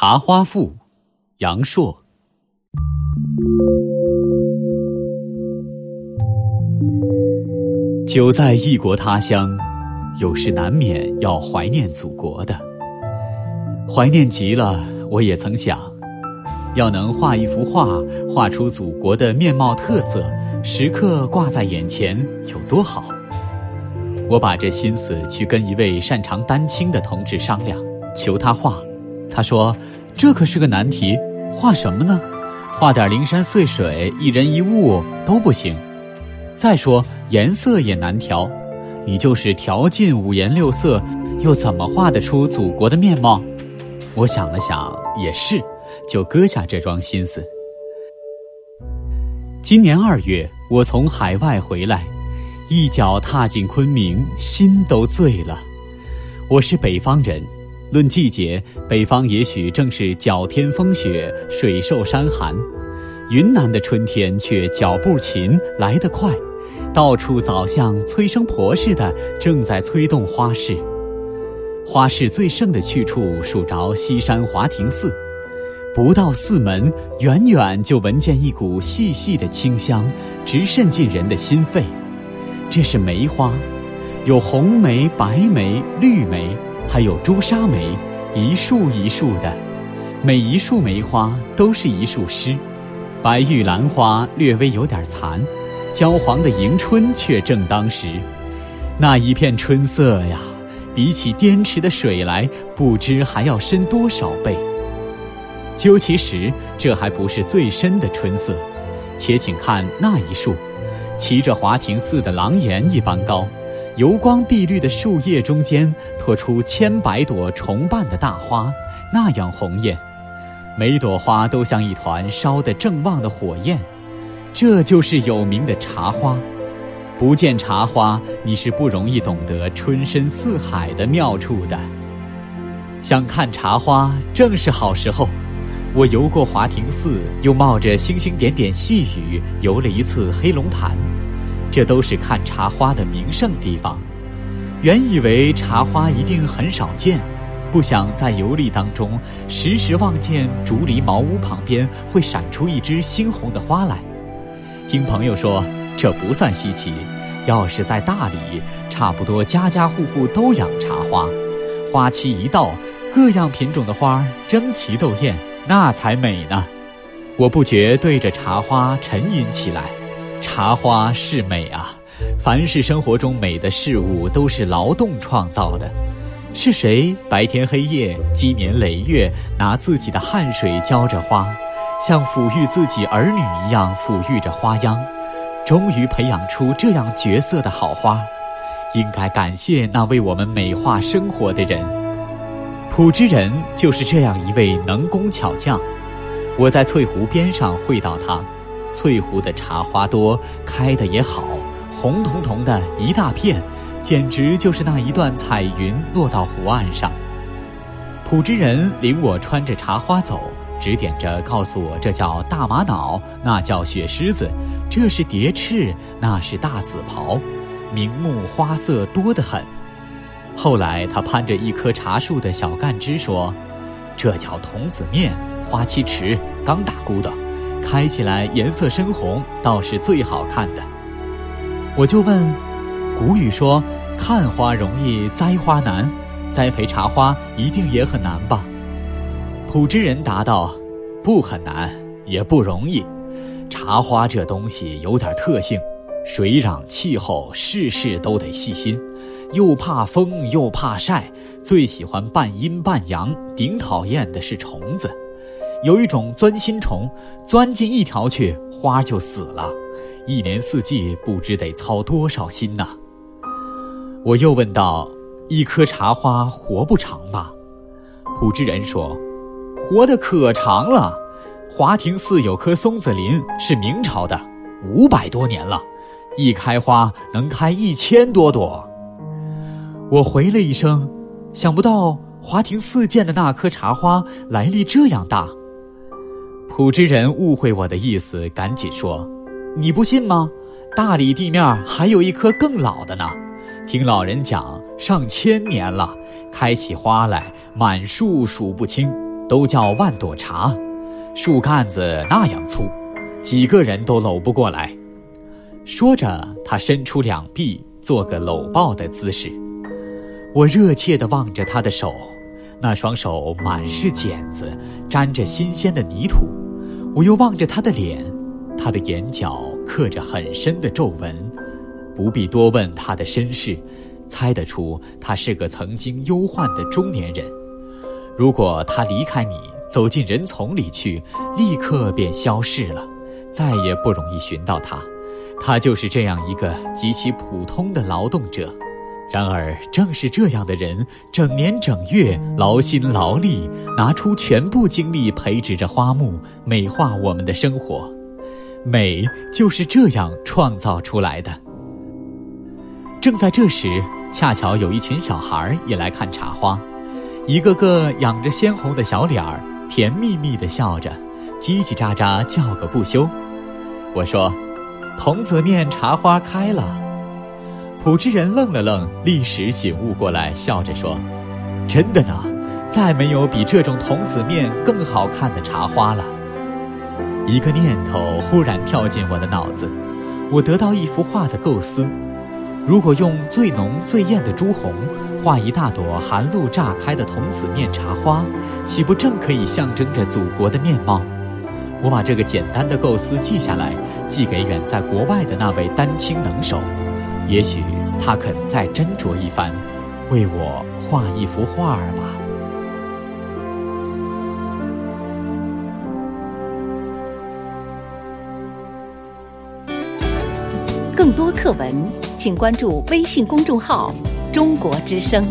茶花赋，杨朔。久在异国他乡，有时难免要怀念祖国的。怀念极了，我也曾想，要能画一幅画，画出祖国的面貌特色，时刻挂在眼前，有多好。我把这心思去跟一位擅长丹青的同志商量，求他画。他说：“这可是个难题，画什么呢？画点灵山碎水、一人一物都不行。再说颜色也难调，你就是调尽五颜六色，又怎么画得出祖国的面貌？”我想了想，也是，就搁下这桩心思。今年二月，我从海外回来，一脚踏进昆明，心都醉了。我是北方人。论季节，北方也许正是脚天风雪，水受山寒；云南的春天却脚步勤，来得快，到处早像催生婆似的，正在催动花市。花市最盛的去处，数着西山华亭寺。不到寺门，远远就闻见一股细细的清香，直渗进人的心肺。这是梅花，有红梅、白梅、绿梅。还有朱砂梅，一束一束的，每一束梅花都是一束诗。白玉兰花略微有点残，焦黄的迎春却正当时。那一片春色呀，比起滇池的水来，不知还要深多少倍。究其实，这还不是最深的春色，且请看那一束，骑着华亭寺的廊檐一般高。油光碧绿的树叶中间，托出千百朵重瓣的大花，那样红艳。每朵花都像一团烧得正旺的火焰，这就是有名的茶花。不见茶花，你是不容易懂得春深似海的妙处的。想看茶花，正是好时候。我游过华亭寺，又冒着星星点点细雨游了一次黑龙潭。这都是看茶花的名胜地方。原以为茶花一定很少见，不想在游历当中时时望见竹篱茅屋旁边会闪出一枝猩红的花来。听朋友说，这不算稀奇。要是在大理，差不多家家户户都养茶花。花期一到，各样品种的花争奇斗艳，那才美呢。我不觉对着茶花沉吟起来。茶花是美啊！凡是生活中美的事物，都是劳动创造的。是谁白天黑夜、积年累月，拿自己的汗水浇着花，像抚育自己儿女一样抚育着花秧，终于培养出这样绝色的好花？应该感谢那为我们美化生活的人。朴之人就是这样一位能工巧匠。我在翠湖边上会到他。翠湖的茶花多，开的也好，红彤彤的一大片，简直就是那一段彩云落到湖岸上。普之人领我穿着茶花走，指点着告诉我，这叫大玛瑙，那叫雪狮子，这是蝶翅，那是大紫袍，名目花色多得很。后来他攀着一棵茶树的小干枝说：“这叫童子面，花期迟，刚打咕的。”开起来颜色深红，倒是最好看的。我就问，古语说看花容易栽花难，栽培茶花一定也很难吧？普之人答道：不很难，也不容易。茶花这东西有点特性，水壤、气候，事事都得细心，又怕风又怕晒，最喜欢半阴半阳，顶讨厌的是虫子。有一种钻心虫，钻进一条去，花就死了。一年四季不知得操多少心呐。我又问道：“一棵茶花活不长吧？”普之人说：“活得可长了。华亭寺有棵松子林，是明朝的，五百多年了，一开花能开一千多朵。”我回了一声：“想不到华亭寺建的那棵茶花来历这样大。”普之人误会我的意思，赶紧说：“你不信吗？大理地面还有一棵更老的呢，听老人讲，上千年了，开起花来满树数不清。都叫万朵茶，树干子那样粗，几个人都搂不过来。说着，他伸出两臂，做个搂抱的姿势。我热切地望着他的手，那双手满是茧子，沾着新鲜的泥土。我又望着他的脸，他的眼角刻着很深的皱纹。不必多问他的身世，猜得出他是个曾经忧患的中年人。如果他离开你，走进人丛里去，立刻便消逝了，再也不容易寻到他。他就是这样一个极其普通的劳动者。然而，正是这样的人，整年整月劳心劳力，拿出全部精力培植着花木，美化我们的生活。美就是这样创造出来的。正在这时，恰巧有一群小孩也来看茶花，一个个仰着鲜红的小脸儿，甜蜜蜜地笑着，叽叽喳喳叫个不休。我说：“童子面茶花开了。”普之人愣了愣，立时醒悟过来，笑着说：“真的呢，再没有比这种童子面更好看的茶花了。”一个念头忽然跳进我的脑子，我得到一幅画的构思。如果用最浓最艳的朱红画一大朵含露炸开的童子面茶花，岂不正可以象征着祖国的面貌？我把这个简单的构思记下来，寄给远在国外的那位丹青能手，也许他肯再斟酌一番，为我画一幅画儿吧。更多课文。请关注微信公众号“中国之声”。